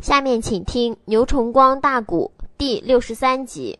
下面请听牛崇光大鼓第六十三集。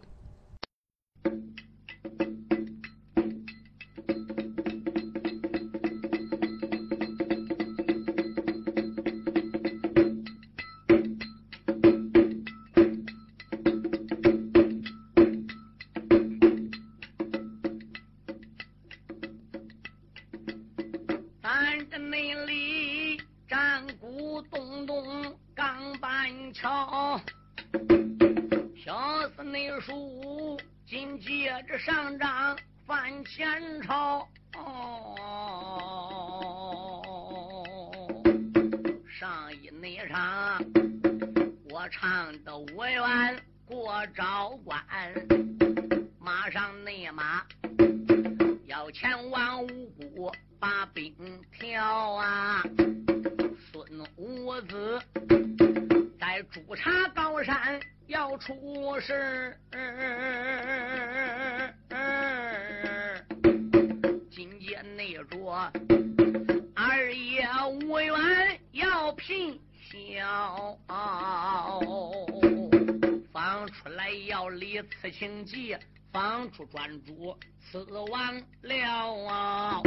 情急，放出专主此王了啊！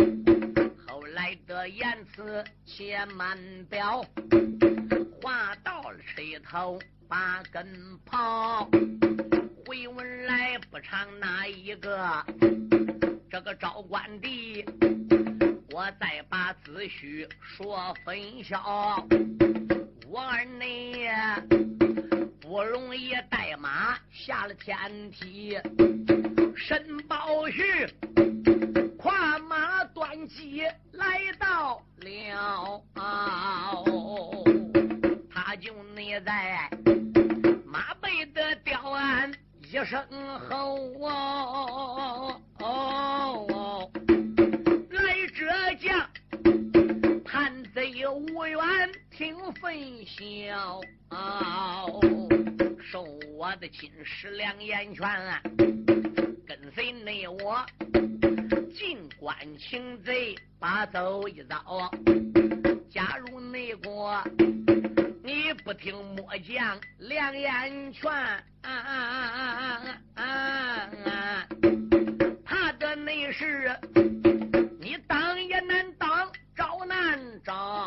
后来的言辞且慢表，话到了吹头把根刨。回文来不唱哪一个？这个赵官的，我再把子虚说分晓。我儿你不容易带马下了天梯，申宝旭。跨马端骑来到了，他就内在马背的吊鞍一声吼，来无缘听分晓，受我的金石两眼拳，跟随内我。尽管擒贼，把走一遭。假如内国你不听末将两眼劝，他的内事你当也难当，招难招。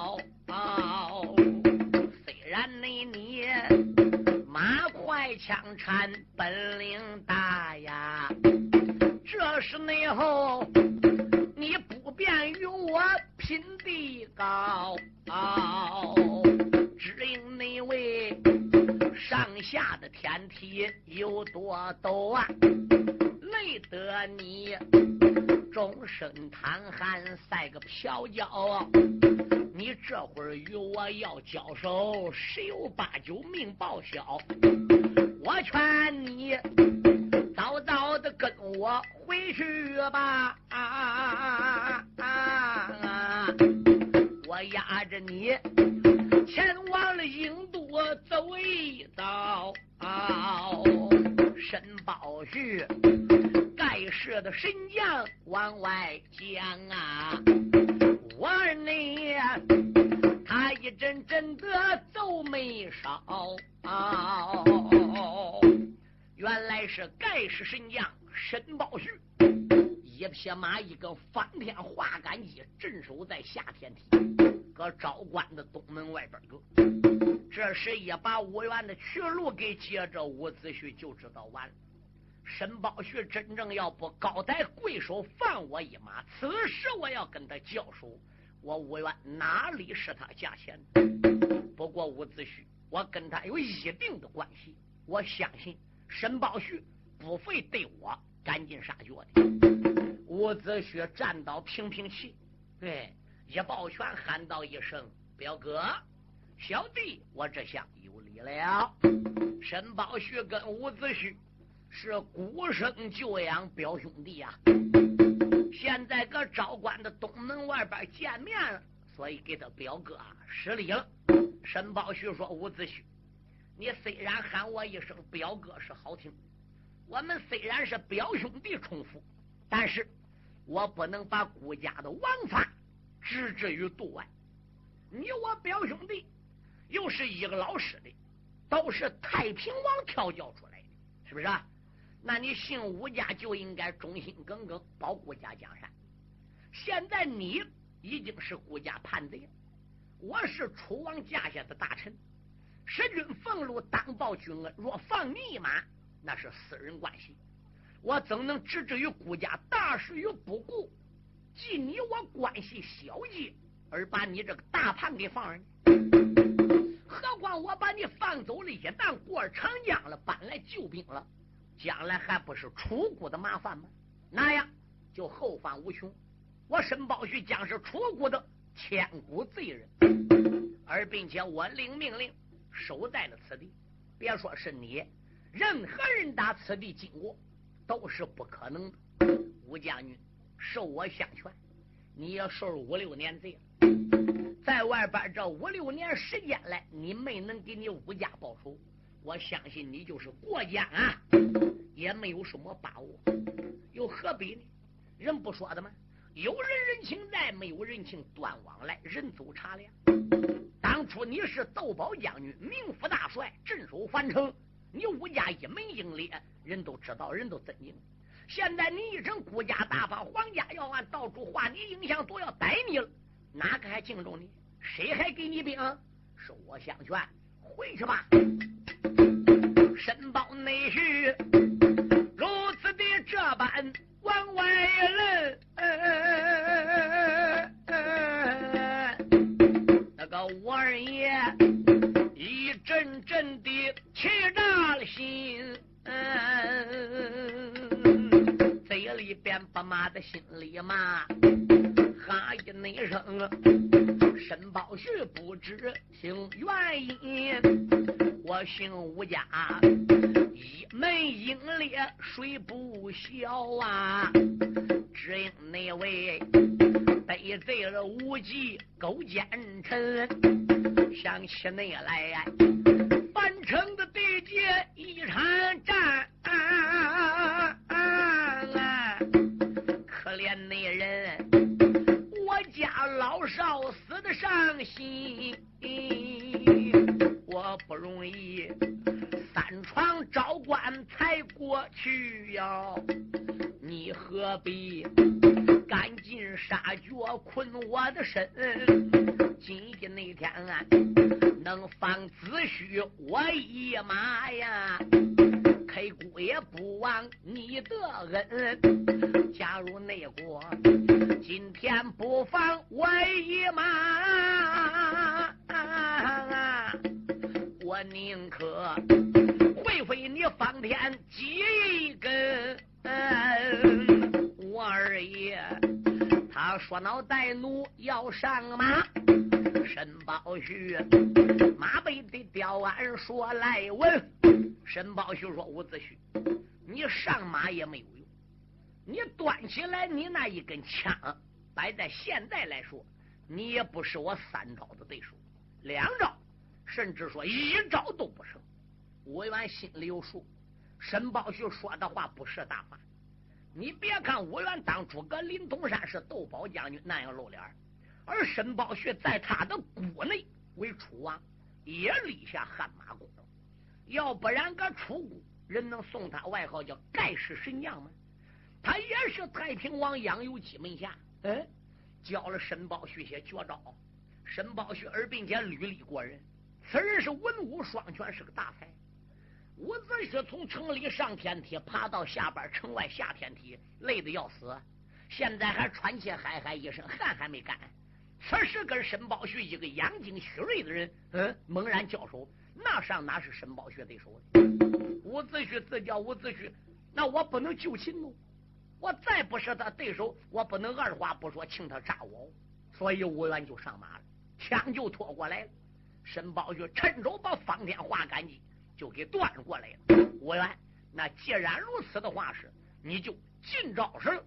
枪缠，本领大呀。这是内后，你不便与我拼地高，只因那位上下的天梯有多陡啊，累得你终身瘫痪，赛个飘娇。你这会儿与我要交手，十有八九命报销。我劝你。早早的跟我回去吧！啊啊啊啊我押着你前往了郢都走一遭。申宝旭盖世的神将往外讲啊，我儿他一阵阵的皱眉梢。原来是盖世神将申宝旭，一匹马，一个翻天化杆戟，镇守在下天梯，搁昭关的东门外边搁。这时一把五元的去路给接着，伍子胥就知道完了。申宝旭真正要不高抬贵手放我一马，此时我要跟他交手，我五元哪里是他价钱？不过伍子胥，我跟他有一定的关系，我相信。申宝旭不会对我赶尽杀绝的。伍子胥站到平平气，对一抱拳喊道一声：“表哥，小弟我这下有礼了。”申宝旭跟伍子胥是孤生旧养表兄弟呀，现在搁昭关的东门外边见面了，所以给他表哥施礼了。申宝旭说：“伍子胥。”你虽然喊我一声表哥是好听，我们虽然是表兄弟重复，但是我不能把顾家的王法置之于度外。你我表兄弟，又是一个老师的，都是太平王调教出来的，是不是？啊那你姓武家就应该忠心耿耿，保顾家江山。现在你已经是顾家叛贼，我是楚王驾下的大臣，使君俸禄当报君恩，若放你一马，那是私人关系，我怎能置之于顾家大事于不顾？记你我关系小节，而把你这个大叛给放人？何况我把你放走了，一旦过长江了，搬来救兵了。将来还不是楚国的麻烦吗？那样就后患无穷。我申宝旭将是楚国的千古罪人，而并且我领命令守在了此地。别说是你，任何人打此地经过都是不可能的。吴将军，受我相劝，你也受五六年罪了。在外边这五六年时间来，你没能给你吴家报仇。我相信你就是过江啊，也没有什么把握，又何必呢？人不说的吗？有人人情在，没有人情断往来，人走茶凉。当初你是窦宝将军，名副大帅，镇守樊城，你武家一门英烈，人都知道，人都尊敬。现在你一声孤家大发，皇家要案，到处画你影响，都要逮你了，哪个还敬重你？谁还给你兵？受我相劝，回去吧。申报内事如此的这般往外人，那个我二爷一阵阵的气炸了心，嘴里边不骂的心里骂，哈一那声，申报旭不知听原因。我姓吴家，一门英烈，谁不晓啊？只因那位背罪了无忌勾奸臣，想起那来，樊城的地界一场战，可怜老少死的伤心。我不容易，三床招官才过去呀，你何必赶尽杀绝困我的身？今天那天啊能放子虚我一马呀，黑姑也不忘你的恩。假如内国今天不放我一马。我宁可会会你方天几根，我二爷他说脑袋怒要上马，申宝旭马背的吊鞍说来问，申宝旭说伍子胥，你上马也没有用，你端起来你那一根枪，摆在现在来说，你也不是我三招的对手，两招。甚至说一招都不成，吴元心里有数。申宝旭说的话不是大话。你别看吴元当初搁林东山是斗宝将军那样露脸，而申宝旭在他的国内为楚王，也立下汗马功劳。要不然个楚国，人能送他外号叫盖世神将吗？他也是太平王杨由基门下，嗯，教了沈宝旭些绝招。沈宝旭而并且屡立过人。此人是文武双全，是个大才。伍子胥从城里上天梯，爬到下边城外下天梯，累得要死。现在还喘气嗨嗨一声，汗还没干。此时跟沈宝旭一个养精蓄锐的人，嗯，猛然交手，那上哪是申宝旭对手的？伍子胥自叫伍子胥，那我不能就擒哦。我再不是他对手，我不能二话不说请他炸我。所以伍元就上马了，枪就拖过来了。申宝玉趁手把方天画赶紧就给端过来了。吴元，那既然如此的话是，你就进招时了。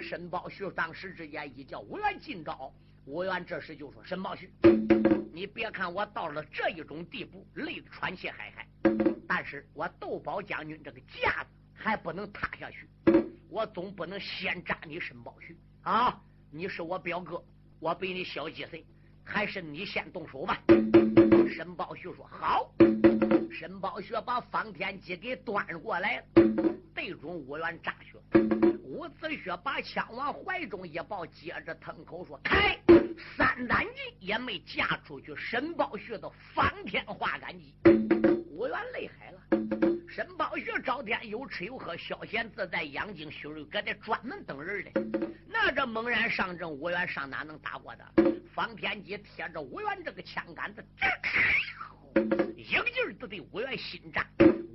申宝旭当时之间一叫吴元进招，吴元这时就说：“申宝旭，你别看我到了这一种地步，累得喘气嗨嗨，但是我窦宝将军这个架子还不能塌下去，我总不能先扎你申宝旭啊！你是我表哥，我比你小几岁。”还是你先动手吧。申宝旭说：“好。”申宝学把方天戟给端过来了，对准五元扎血。伍子胥把枪往怀中一抱，接着腾口说：“开！”三胆戟也没架出去。申宝学的方天画杆戟，五元厉害了。申宝学朝天有吃有喝，消闲自在，养精蓄锐，搁这专门等人的。那这猛然上阵，五元上哪能打过的？方天戟贴着五元这个枪杆子，一个劲儿都对五元心战。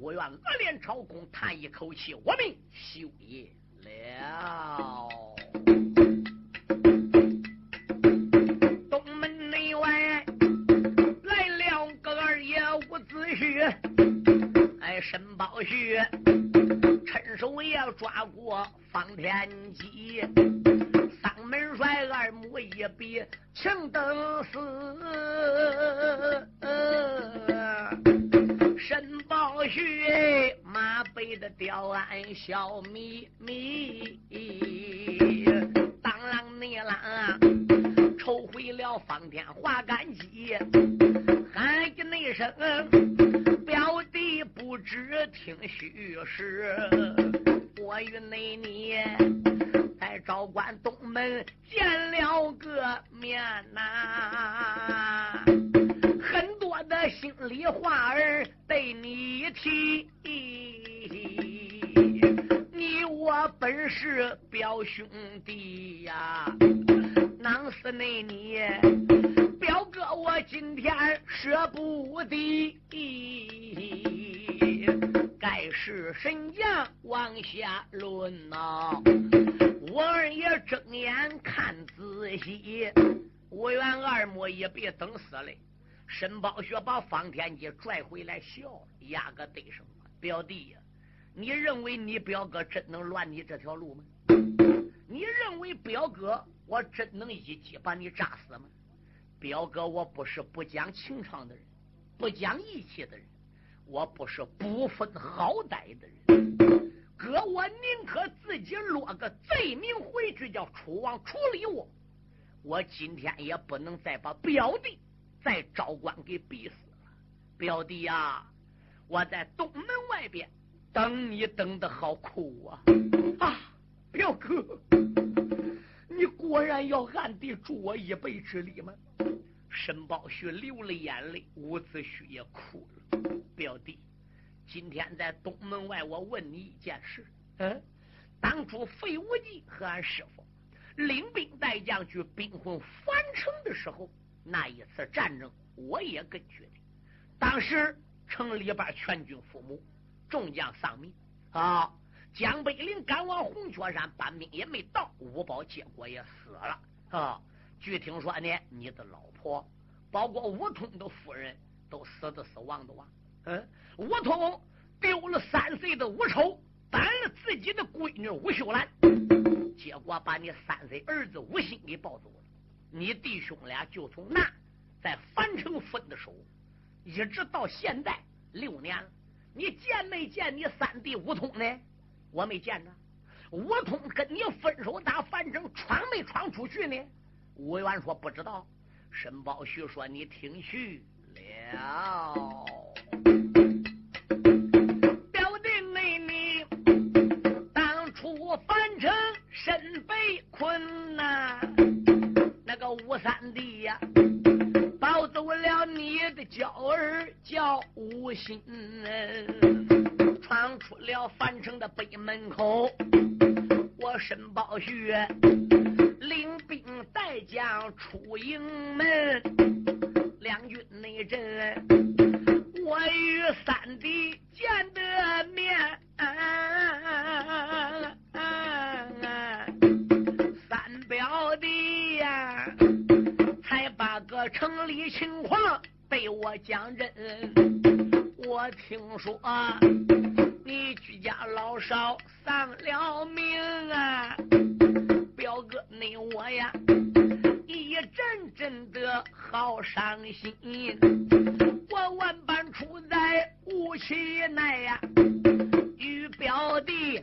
五元恶脸朝空，叹一口气：“我命休也。”了，子胥，哎，申宝旭趁手也抓过方天戟，三门帅二目一闭，情等死。申宝旭马背的吊鞍笑眯眯，当啷你啷，抽回了方天画杆戟，喊一那声表弟不知听虚实，我与内你在昭关东门见了个面呐。很多的心里话儿对你提，你我本是表兄弟呀，囊死内你表哥，我今天舍不得，该是神将往下论呐。我二爷睁眼看仔细，我愿二莫也别等死嘞。申宝学把方天戟拽回来，笑了，压个对声：“表弟呀，你认为你表哥真能乱你这条路吗？你认为表哥我真能一击把你炸死吗？表哥，我不是不讲情长的人，不讲义气的人，我不是不分好歹的人。哥，我宁可自己落个罪名回去，叫楚王处理我。我今天也不能再把表弟。”在昭关给逼死了，表弟呀，我在东门外边等你，等的好苦啊！啊，表哥，你果然要暗地助我一臂之力吗？申宝旭流了眼泪，伍子胥也哭了。表弟，今天在东门外，我问你一件事：嗯，当初费无忌和俺师傅领兵带将去兵魂樊城的时候。那一次战争，我也跟去的。当时城里边全军覆没，众将丧命啊！江北林赶往红雀山，班兵也没到，五宝结果也死了啊！据听说呢，你的老婆，包括吴通的夫人，都死的死，亡的亡。嗯，吴通丢了三岁的吴丑，担了自己的闺女吴秀兰，结果把你三岁儿子吴兴给抱走了。你弟兄俩就从那在樊城分的手，一直到现在六年了。你见没见你三弟吴通呢？我没见着。吴通跟你分手打樊城，闯没闯出去呢？吴元说不知道。申宝旭说你听虚了。表弟妹你当初樊城身被困呐。那个吴三弟呀，抱走了你的娇儿叫吴心，闯出了樊城的北门口。我申宝旭领兵带将出营门，两军内阵，我与三弟见得面。三表弟呀，才把个城里情况对我讲真。我听说你居家老少丧了命啊，表哥你我呀，一阵阵的好伤心。我万般处在无其奈呀，与表弟。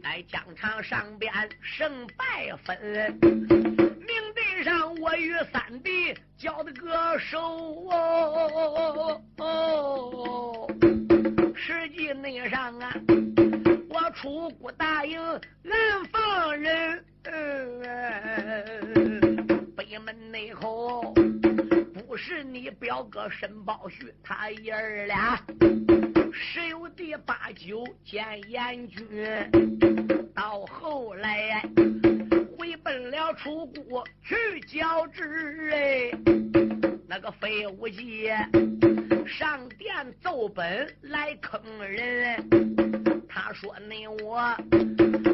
在疆场上边胜败分，明地上我与三弟交的个手哦。实际内上啊，我出谷大营暗放人，北门内口不是你表哥申宝旭，他爷儿俩十有八九见阎君，到后来回奔了楚国去交旨，哎，那个废物计。上殿奏本来坑人，他说：“你我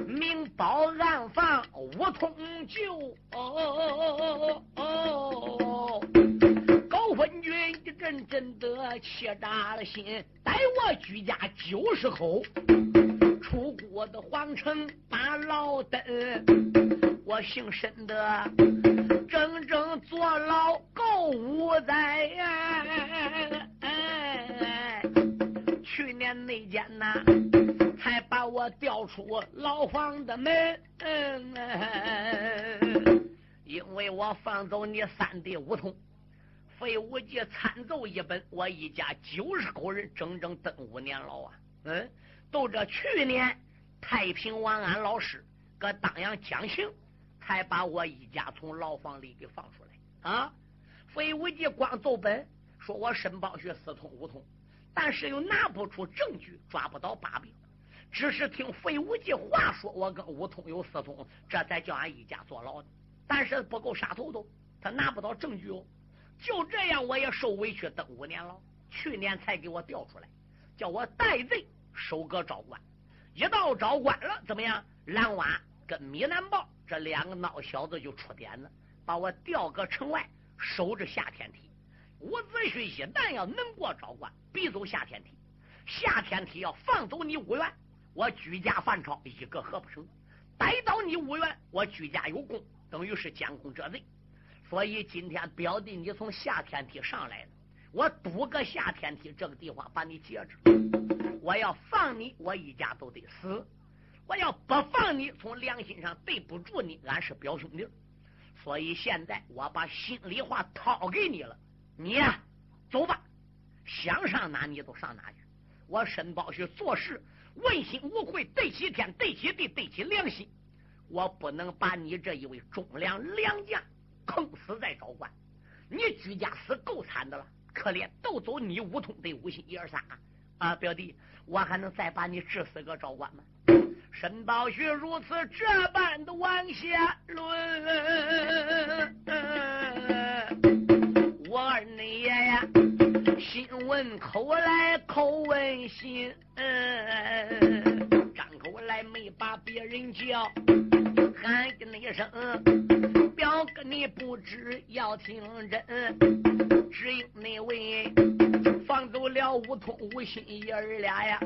明保暗防无通救，高昏君一阵阵的气炸了心，待我居家九十口，出国的皇城把牢登，我姓申的整整坐牢够五载呀。”去年那间呐，才把我调出牢房的门，嗯因为我放走你三弟吴通，废武记参奏一本，我一家九十口人整整等五年牢啊！嗯，都这去年太平王安老师搁当阳讲情，还把我一家从牢房里给放出来啊！废无忌光奏本，说我申报学私通吴通。但是又拿不出证据，抓不到把柄，只是听费无忌话说，我跟吴通有私通，这才叫俺一家坐牢的。但是不够杀头头，他拿不到证据哦。就这样，我也受委屈，等五年牢。去年才给我调出来，叫我带罪，收割昭关。一到昭关了，怎么样？蓝蛙跟米南豹这两个孬小子就出点子，把我调个城外，守着下天梯。伍子胥一旦要能过昭关，必走下天梯。下天梯要放走你五元，我举家反超一个合不成。逮到你五元，我举家有功，等于是监控这罪。所以今天表弟你从下天梯上来了，我堵个下天梯这个地方把你截住。我要放你，我一家都得死；我要不放你，从良心上对不住你，俺是表兄弟。所以现在我把心里话掏给你了。你呀，走吧，想上哪你都上哪去。我申宝旭做事问心无愧，对起天，对起地，对起良心。我不能把你这一位忠良良将坑死在昭关。你居家死够惨的了，可怜都走你五通的五心一二三啊，表弟，我还能再把你治死个昭关吗？申宝旭如此这般的往下论。我二内爷呀，心问口来口问心，张口来没把别人叫，喊一声表哥你不知要听真，只因那位放走了吴通吴心爷儿俩呀，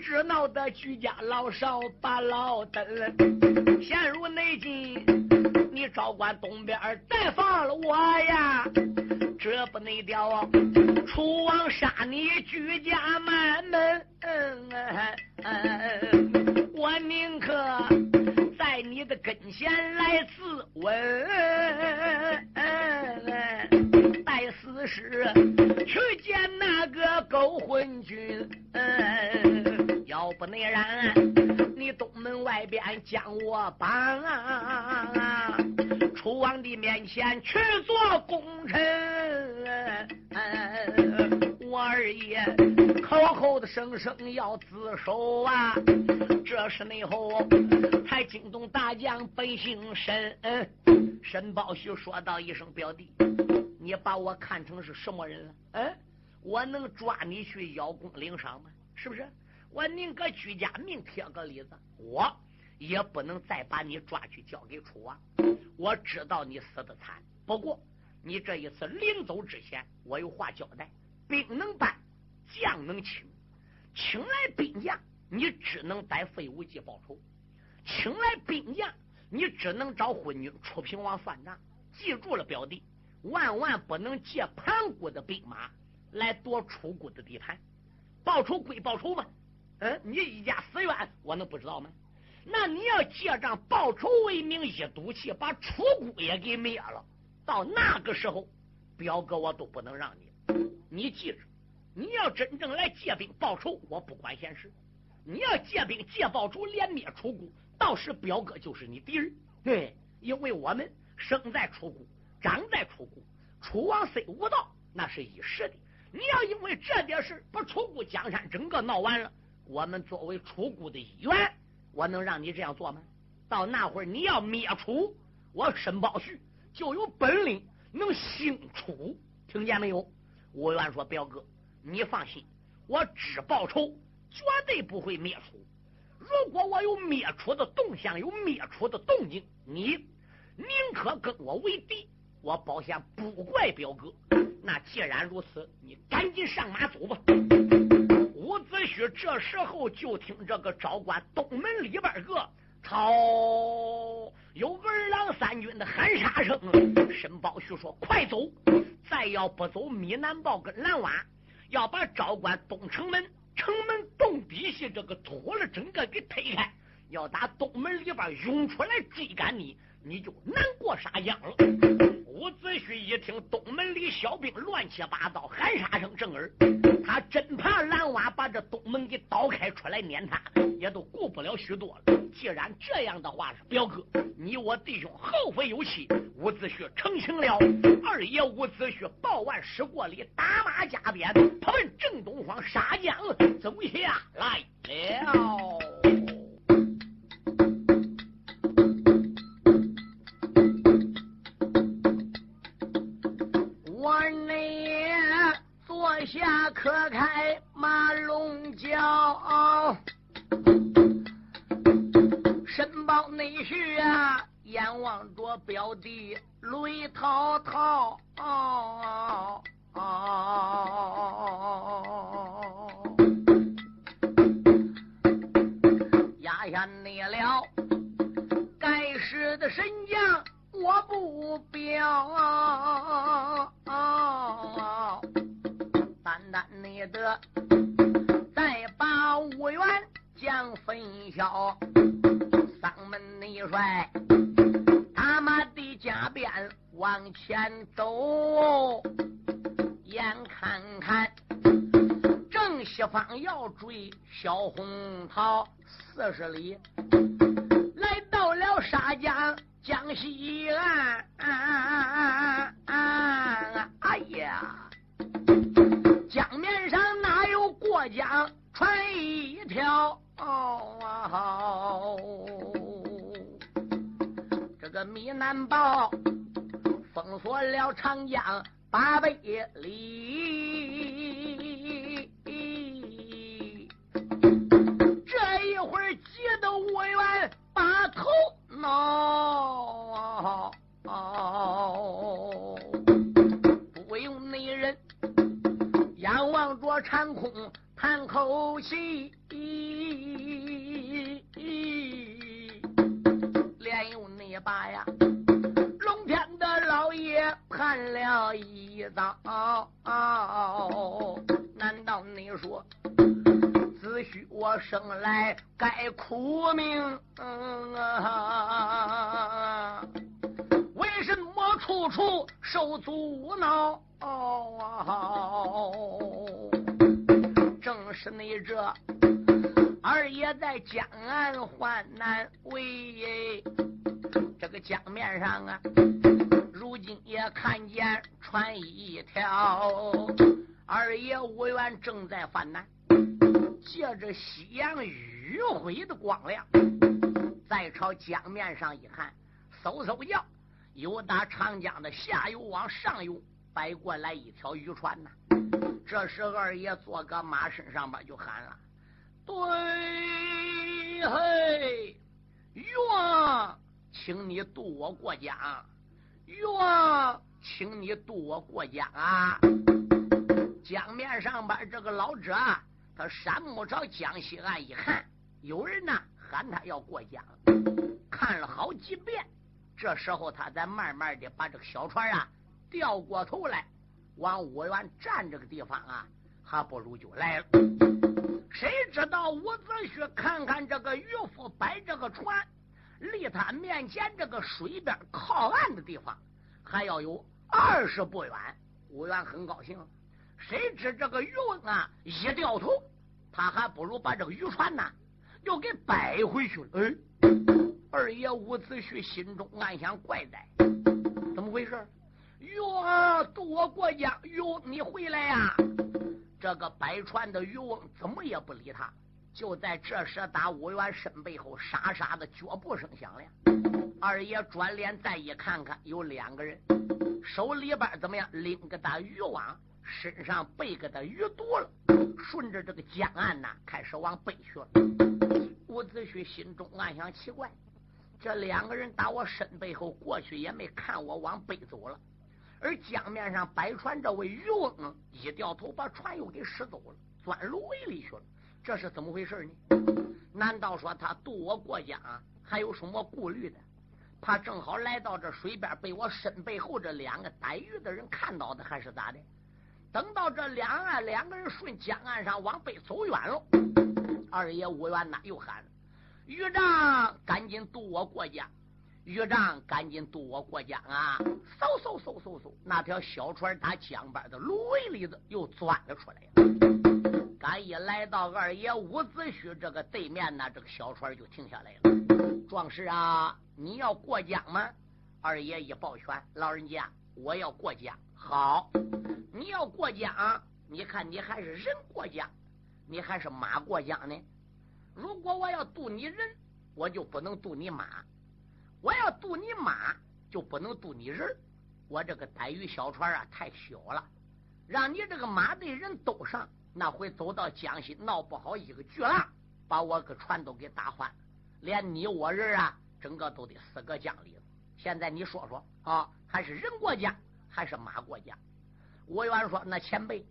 只闹得居家老少把老登，陷入内境，你照管东边再放了我呀。这不内调啊！楚王杀你居家满门，嗯我宁可在你的跟前来自刎。待死时去见那个勾魂君，嗯要不那然，你东门外边将我绑啊。楚王的面前去做功臣，我二爷口口的声声要自首啊！这是内后才惊动大将本姓申，申宝旭说道一声：“表弟，你把我看成是什么人了？嗯，我能抓你去邀功领赏吗？是不是？我宁可居家命贴个里子，我。”也不能再把你抓去交给楚王。我知道你死的惨，不过你这一次临走之前，我有话交代：兵能办，将能请，请来兵将，你只能逮废武记报仇；请来兵将，你只能找昏君楚平王算账。记住了，表弟，万万不能借盘古的兵马来夺楚国的地盘。报仇归报仇嘛，嗯，你一家死冤，我能不知道吗？那你要借仗报仇为名，一赌气把楚国也给灭了。到那个时候，表哥我都不能让你。你记着，你要真正来借兵报仇，我不管闲事；你要借兵借报仇，连灭楚国，到时表哥就是你敌人。对，因为我们生在楚国，长在楚国，楚王虽无道，那是一时的。你要因为这点事把楚国江山整个闹完了，我们作为楚国的一员，我能让你这样做吗？到那会儿你要灭楚，我申宝旭就有本领能兴楚，听见没有？吴元说：“表哥，你放心，我只报仇，绝对不会灭楚。如果我有灭楚的动向，有灭楚的动静，你宁可跟我为敌，我保险不怪表哥。”那既然如此，你赶紧上马走吧。子胥这时候就听这个昭关东门里边个操，有二郎三军的喊杀声。申宝胥说：“快走！再要不走，米南豹跟蓝蛙要把昭关东城门城门洞底下这个土了整个给推开，要打东门里边涌出来追赶你，你就难过沙江了。”伍子胥一听东门里小兵乱七八糟喊杀声震耳，他真怕蓝娃把这东门给倒开出来撵他，也都顾不了许多了。既然这样的话，表哥，你我弟兄后会有期。伍子胥成行了，二爷伍子胥报完失过礼，打马加鞭，他奔正东方沙江走下来了。封锁了长江八百里，这一会儿急得我愿把头挠。仰望着长空，叹口气，连用那把呀，一遭。难道你说，子虚我生来该苦命？为什么处处受阻挠？正是你这二爷在江岸患难为，这个江面上啊，如今也看见船一条，二爷无缘正在犯难，借着夕阳余晖的光亮，再朝江面上一看，嗖嗖叫，有打长江的下游往上游。摆过来一条渔船呐！这时二爷坐个马身上边就喊了：“对嘿，岳，请你渡我过江！哟，请你渡我过江啊！”江面上边这个老者，他山木朝江西岸一看，有人呐喊他要过江，看了好几遍，这时候他才慢慢的把这个小船啊。调过头来，往五元站这个地方啊，还不如就来了。谁知道伍子胥看看这个渔夫摆这个船，离他面前这个水边靠岸的地方还要有二十步远。武元很高兴，谁知这个渔翁啊一掉头，他还不如把这个渔船呐又给摆回去了。哎，二爷伍子胥心中暗想：怪哉，怎么回事？渔翁渡我过江，渔翁你回来呀！这个摆船的渔翁怎么也不理他。就在这时，打五元身背后沙沙的脚步声响亮。二爷转脸再一看看，有两个人，手里边怎么样拎个大渔网，身上背个的鱼肚了，顺着这个江岸呐，开始往北去了。伍子胥心中暗想：奇怪，这两个人打我身背后过去，也没看我往北走了。而江面上摆船这位渔翁一掉头，把船又给驶走了，钻芦苇里去了。这是怎么回事呢？难道说他渡我过江还有什么顾虑的？怕正好来到这水边，被我身背后这两个逮鱼的人看到的，还是咋的？等到这两岸两个人顺江岸上往北走远了，二爷吴元呐又喊：“渔长，赶紧渡我过江！渔长，赶紧渡我过江啊！”嗖嗖嗖嗖嗖，那条小船打江边的芦苇里子又钻了出来。刚一来到二爷伍子胥这个对面呢，这个小船就停下来了。壮士啊，你要过江吗？二爷一抱拳，老人家，我要过江。好，你要过江，你看你还是人过江，你还是马过江呢？如果我要渡你人，我就不能渡你马；我要渡你马，就不能渡你人。我这个逮鱼小船啊，太小了，让你这个马队人都上。那回走到江西，闹不好一个巨浪，把我个船都给打翻，连你我人啊，整个都得死个江里。现在你说说啊，还是人过江，还是马过江？我原说那前辈，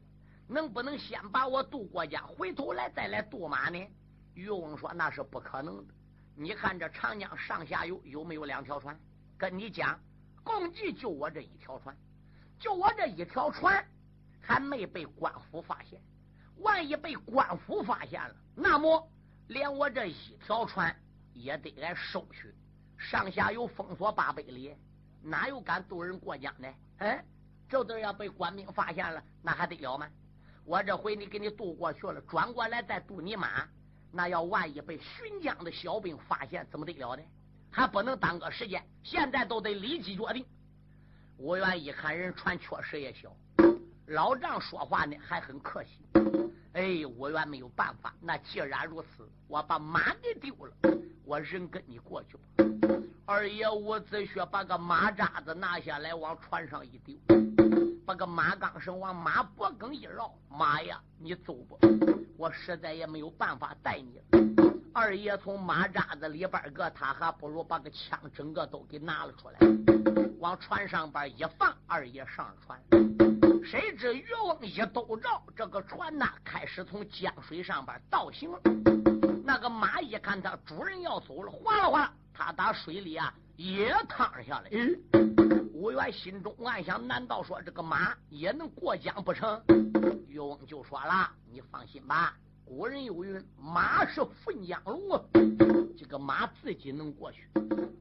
能不能先把我渡过江，回头来再来渡马呢？渔翁说那是不可能的。你看这长江上下游有没有两条船？跟你讲，共计就我这一条船，就我这一条船，还没被官府发现。万一被官府发现了，那么连我这一条船也得来收去。上下游封锁八百里，哪有敢渡人过江的？哎，这都要被官兵发现了，那还得了吗？我这回你给你渡过去了，转过来再渡你妈，那要万一被巡江的小兵发现，怎么得了的？还不能耽搁时间，现在都得立即决定。我愿一看人船确实也小。老丈说话呢，还很客气。哎，我原没有办法。那既然如此，我把马给丢了，我人跟你过去吧。二爷伍子胥把个马扎子拿下来，往船上一丢，把个马钢绳往马脖梗一绕。妈呀，你走吧，我实在也没有办法带你了。二爷从马扎子里边个，他还不如把个枪整个都给拿了出来，往船上边一放。二爷上船。谁知渔翁一兜着这个船呐，开始从江水上边倒行了。那个马一看他主人要走了，哗啦哗啦，他打水里啊也趟下来。吴元心中暗想：难道说这个马也能过江不成？渔翁就说了：“你放心吧，古人有云，马是粪江龙，这个马自己能过去。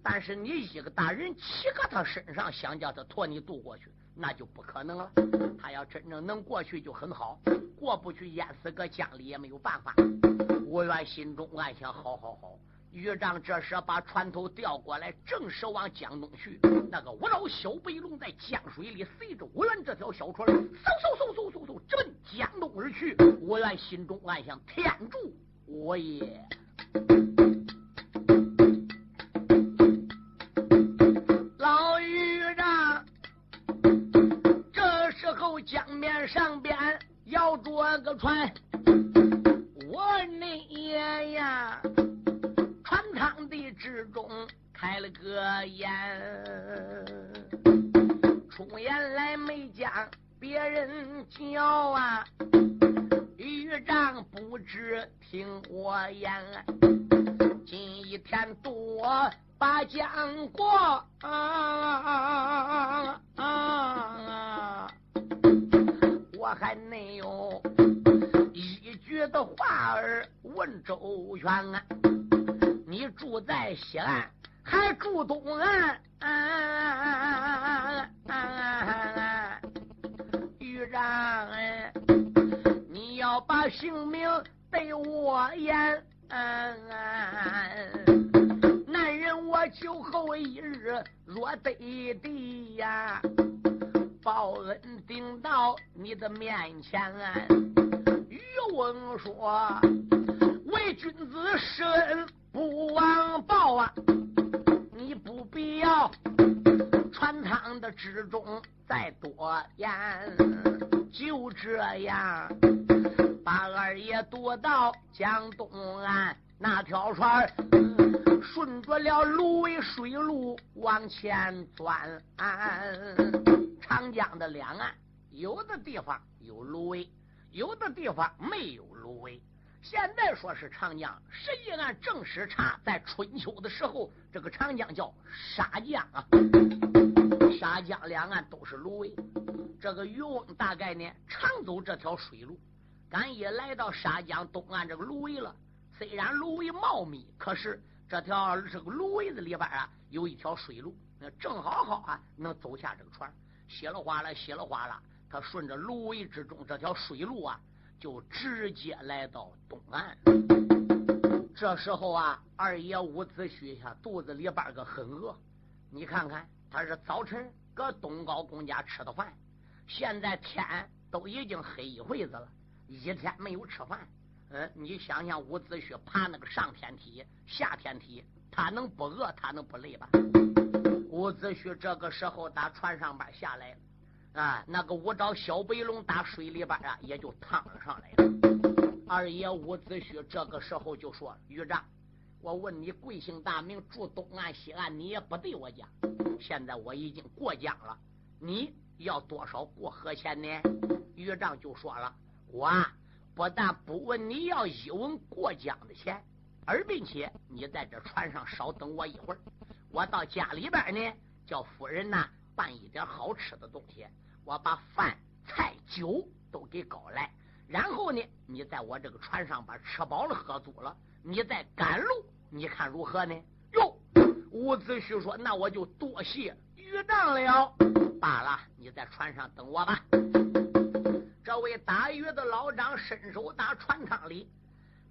但是你一个大人骑个他身上，想叫他驮你渡过去。”那就不可能了。他要真正能过去就很好，过不去淹死个江里也没有办法。吴元心中暗想：好好好。豫章这时把船头调过来，正是往江东去。那个五老小白龙在江水里随着吴元这条小船，嗖嗖嗖嗖嗖嗖直奔江东而去。吴元心中暗想：天助我也！上边摇着个船，我你爷呀，船舱的之中开了个眼，出言来没将别人叫啊，渔长不知听我言，今一天多把江过啊！还没有一句的话儿问周全啊！你住在西岸，还住东岸？啊！豫局长，你要把姓名对我言。男人我酒后一日若得地呀，报恩顶到你的面前。渔翁说：“为君子施恩不忘报啊，你不必要穿堂的之中再多言。”就这样，把二爷渡到江东岸，那条船顺着了芦苇水路往前钻。长江的两岸，有的地方有芦苇，有的地方没有芦苇。现在说是长江，实际按正史查，在春秋的时候，这个长江叫沙江啊。沙江两岸都是芦苇。这个渔翁大概呢，常走这条水路，赶也来到沙江东岸这个芦苇了。虽然芦苇茂密，可是这条这个芦苇子里边啊，有一条水路，那正好好啊，能走下这个船。稀了哗啦，稀了哗啦，他顺着芦苇之中这条水路啊，就直接来到东岸。这时候啊，二爷伍子胥下肚子里边个很饿，你看看，他是早晨搁东高公家吃的饭。现在天都已经黑一回子了，一天没有吃饭。嗯，你想想，伍子胥爬那个上天梯、下天梯，他能不饿？他能不累吧？伍子胥这个时候打船上边下来了，啊，那个五爪小白龙打水里边啊，也就趟了上来了。二爷伍子胥这个时候就说：“余长，我问你贵姓大名，住东岸西岸，你也不对我讲。现在我已经过江了，你。”要多少过河钱呢？余丈就说了：“我不但不问你要一文过江的钱，而并且你在这船上稍等我一会儿，我到家里边呢，叫夫人呐办一点好吃的东西，我把饭菜酒都给搞来，然后呢，你在我这个船上把吃饱了喝足了，你再赶路，你看如何呢？”哟，伍子胥说：“那我就多谢余丈了。”罢了，你在船上等我吧。这位打鱼的老张伸手打船舱里，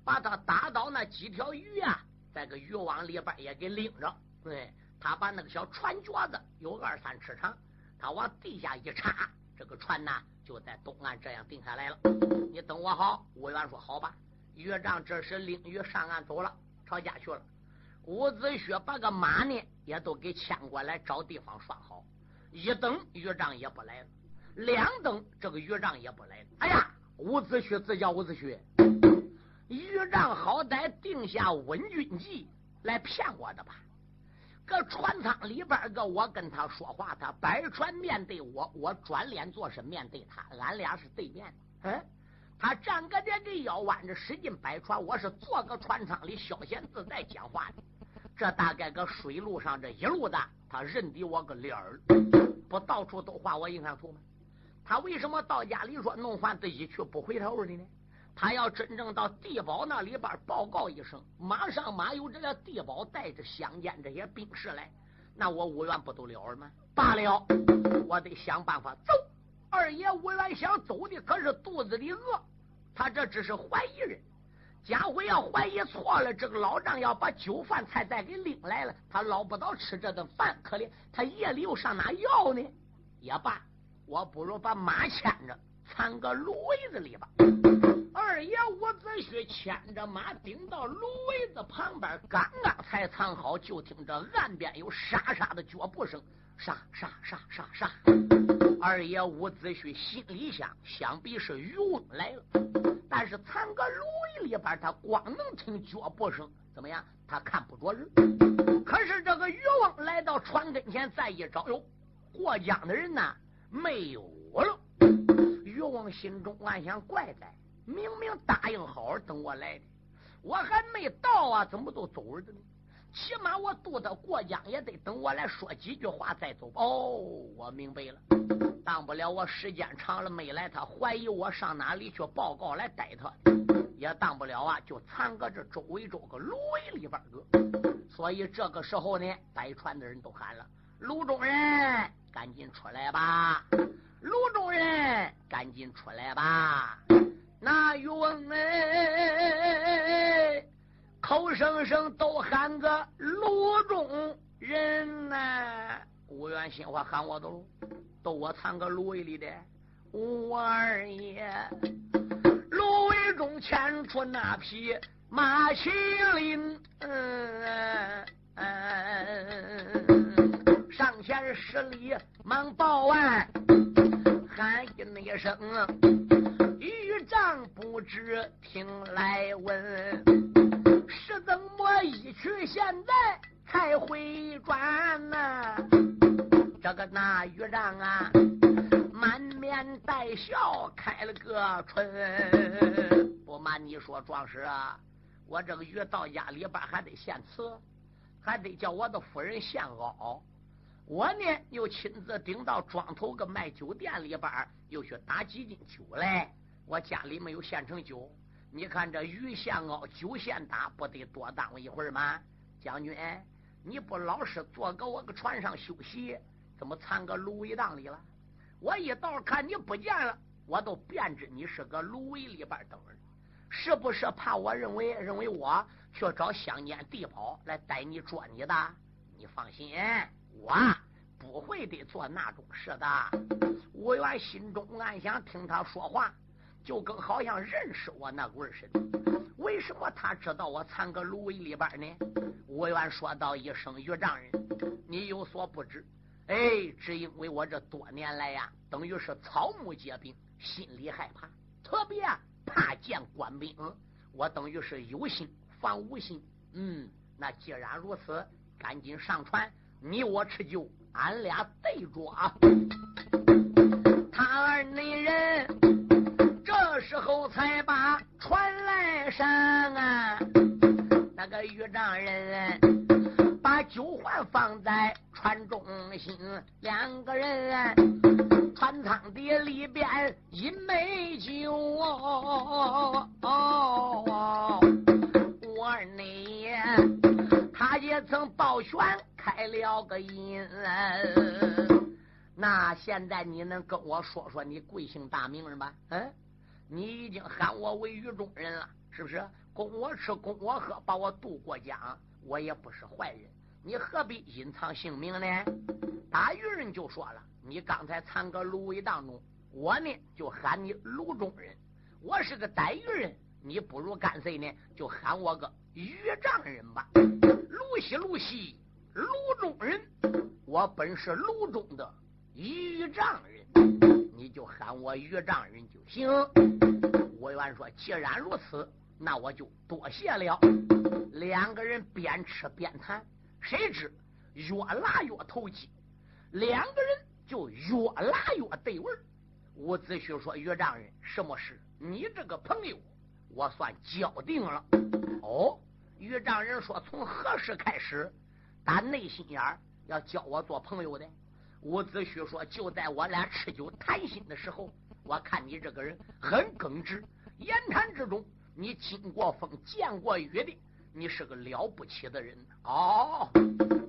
把他打到那几条鱼啊，在个渔网里边也给拎着。对他把那个小船脚子有二三尺长，他往地下一插，这个船呢就在东岸这样定下来了。你等我好，吴元说好吧。岳丈这时拎鱼上岸走了，朝家去了。伍子胥把个马呢也都给牵过来，找地方拴好。一等岳丈也不来了，两等这个岳丈也不来。哎呀，伍子胥自叫伍子胥，岳丈好歹定下稳军计来骗我的吧？搁船舱里边个我跟他说话，他摆船面对我，我转脸做是面对他，俺俩是对面。嗯，他站个这个腰弯着使劲摆船，我是坐个船舱里消闲自在讲话的。这大概搁水路上这一路的，他认得我个脸儿。不到处都画我印象图吗？他为什么到家里说弄饭自己去不回头的呢？他要真正到地保那里边报告一声，马上马有这个地保带着乡间这些兵士来，那我五元不都了了吗？罢了，我得想办法走。二爷五元想走的可是肚子里饿，他这只是怀疑人。家伙要怀疑错了，这个老丈要把酒饭菜再给领来了，他捞不到吃这顿饭，可怜他夜里又上哪要呢？也罢，我不如把马牵着，藏个芦苇子里吧。二爷伍子胥牵着马顶到芦苇子旁边，刚刚才藏好，就听着岸边有沙沙的脚步声，沙沙沙沙沙。二爷伍子胥心里想，想必是渔翁来了。但是藏个芦苇里边，他光能听脚步声，怎么样？他看不着人。可是这个渔翁来到船跟前，再一找，哟，过江的人呢没有了。渔翁心中暗想：怪哉，明明答应好好等我来的，我还没到啊，怎么都走了呢？起码我渡他过江也得等我来说几句话再走吧。哦，我明白了，当不了我时间长了没来，他怀疑我上哪里去报告来逮他，也当不了啊，就藏搁这周围这个芦苇里边个。所以这个时候呢，摆船的人都喊了：“卢中人，赶紧出来吧！”卢中人，赶紧出来吧！那渔翁哎，口声声都喊个卢中人呐！吴元心话喊我都都我藏个芦苇里的，我二爷，芦苇中牵出那匹马麒麟，嗯嗯，上前施礼，忙报完，喊一声，余丈不知听来闻，是怎么一去现在才回转呐？这个那玉让啊，满面带笑开了个春。不瞒你说，壮士啊，我这个鱼到家里边还得献词，还得叫我的夫人献熬。我呢又亲自顶到庄头个卖酒店里边，又去打几斤酒来。我家里没有现成酒，你看这鱼现熬，酒现打，不得多耽误一会儿吗？将军，你不老实坐个我个船上休息？怎么藏个芦苇荡里了？我一到看你不见了，我都便知你是个芦苇里边等人，是不是怕我认为认为我去找乡间地保来逮你捉你的？你放心，我不会的做那种事的。吴元心中暗想，听他说话，就跟好像认识我那味儿似的。为什么他知道我藏个芦苇里边呢？吴元说道一声：“岳丈人，你有所不知。”哎，只因为我这多年来呀，等于是草木皆兵，心里害怕，特别怕见官兵。我等于是有心防无心。嗯，那既然如此，赶紧上船，你我吃酒，俺俩对着啊。他二内人这时候才把船来上啊，那个豫丈人把酒环放在。船中心，两个人，船舱底里边饮美酒。我二内，他也曾抱拳开了个音。那现在你能跟我说说你贵姓大名吗？嗯，你已经喊我为狱中人了，是不是？供我吃，供我喝，把我渡过江，我也不是坏人。你何必隐藏姓名呢？大渔人就说了：“你刚才藏个芦苇当中，我呢就喊你卢中人。我是个逮鱼人，你不如干脆呢就喊我个渔丈人吧。卢西卢西，卢中人，我本是卢中的渔丈人，你就喊我渔丈人就行。”我愿说：“既然如此，那我就多谢了。”两个人边吃边谈。谁知越拉越投机，两个人就越拉越对味儿伍子胥说：“岳丈人，什么事？你这个朋友，我算交定了。”哦，岳丈人说：“从何时开始，打内心眼儿要教我做朋友的？”伍子胥说：“就在我俩吃酒谈心的时候，我看你这个人很耿直，言谈之中你经过风见过雨的。”你是个了不起的人哦！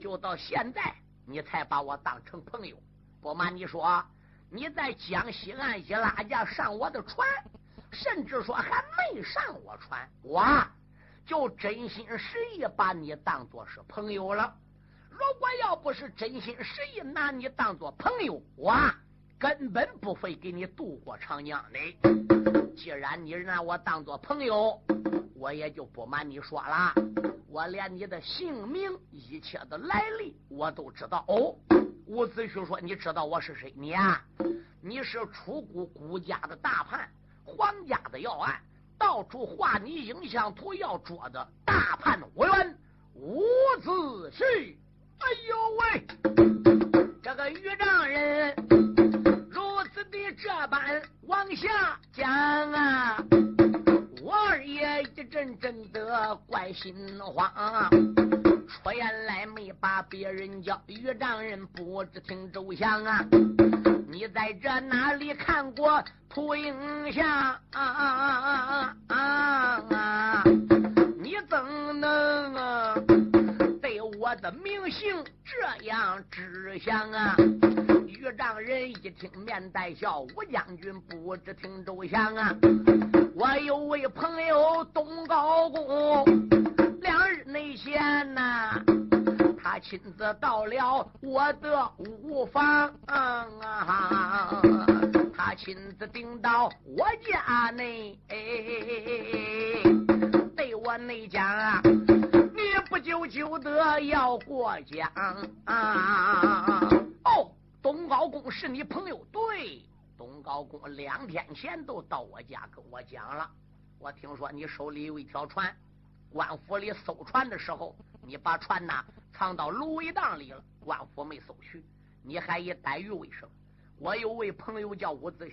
就到现在，你才把我当成朋友。不瞒你说，你在江西岸一拉架上我的船，甚至说还没上我船，我就真心实意把你当做是朋友了。如果要不是真心实意拿你当做朋友，我根本不会给你渡过长江的。既然你拿我当做朋友。我也就不瞒你说了，我连你的姓名、一切的来历我都知道。哦，伍子胥说：“你知道我是谁？你啊，你是出谷谷家的大叛，皇家的要案，到处画你影像图要捉的大叛伍员伍子胥。哎呦喂，这个豫丈人如此的这般往下讲啊。”我二爷一阵阵的怪心慌，出言来没把别人叫，豫丈人不知听周详啊！你在这哪里看过图影像啊啊啊啊啊啊？你怎能啊的名姓这样知晓啊？豫丈人一听面带笑，吴将军不知听周详啊！我有位朋友东高公，两日内闲呐，他亲自到了我的屋房啊，他亲自顶到我家内，对我内讲啊。不久就得要过江啊！哦，东高公是你朋友？对，东高公两天前都到我家跟我讲了。我听说你手里有一条船，官府里搜船的时候，你把船呐藏到芦苇荡里了，官府没搜去。你还以逮鱼为生。我有位朋友叫伍子胥，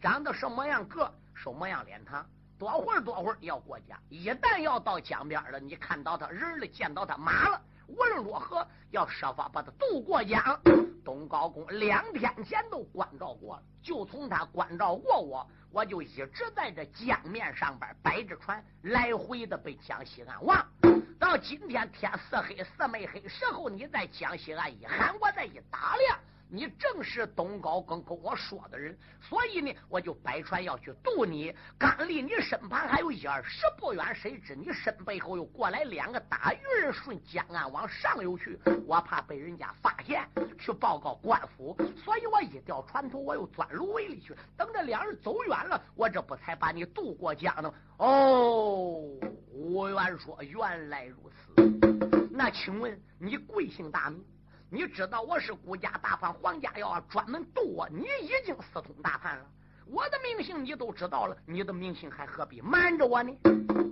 长得什么样个，什么样脸庞。多会儿多会儿要过江，一旦要到江边了，你看到他人了，见到他马了，无论如何要设法把他渡过江。东高公两天前都关照过，就从他关照过我，我就一直在这江面上边摆着船，来回的奔江西岸望。到今天天色黑色没黑时候，你在江西岸一喊，我再一打量。你正是东高跟跟我说的人，所以呢，我就摆船要去渡你。刚离你身旁还有一二十步远，谁知你身背后又过来两个大鱼人，顺江岸往上游去。我怕被人家发现，去报告官府，所以我一掉船头，我又钻芦苇里去。等着两人走远了，我这不才把你渡过江呢。哦，吴元说：“原来如此，那请问你贵姓大名？”你知道我是孤家大叛，皇家要专门渡我，你已经私通大叛了。我的名姓你都知道了，你的名姓还何必瞒着我呢？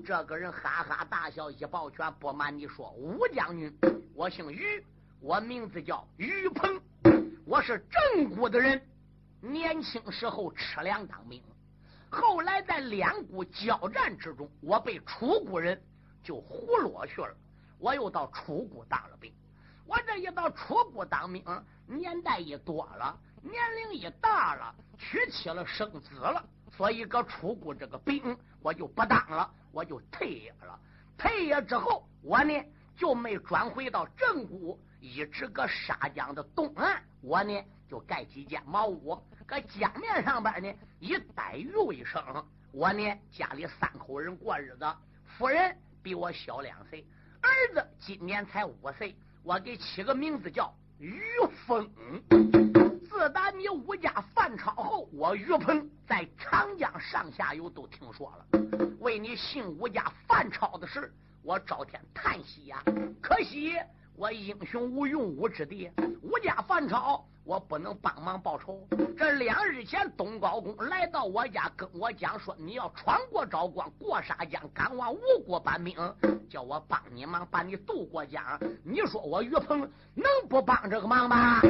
这个人哈哈大笑，一抱拳，不瞒你说，吴将军，我姓于，我名字叫于鹏，我是正骨的人。年轻时候吃粮当兵，后来在两股交战之中，我被楚国人就胡落去了，我又到楚国当了兵。我这一到楚国当兵，年代一多了，年龄一大了，娶妻了，生子了，所以搁楚国这个兵我就不当了，我就退役了。退役之后，我呢就没转回到正谷，一直搁沙江的东岸，我呢就盖几间茅屋，搁江面上边呢以黛玉为生。我呢家里三口人过日子，夫人比我小两岁，儿子今年才五岁。我给起个名字叫于峰。自打你武家犯抄后，我于鹏在长江上下游都听说了。为你姓武家犯抄的事，我朝天叹息呀。可惜我英雄无用武之地，吴家犯朝。我不能帮忙报仇。这两日前，东高公来到我家，跟我讲说，你要闯过昭关，过沙江，赶往吴国搬兵，叫我帮你忙，把你渡过江。你说我于鹏能不帮这个忙吗？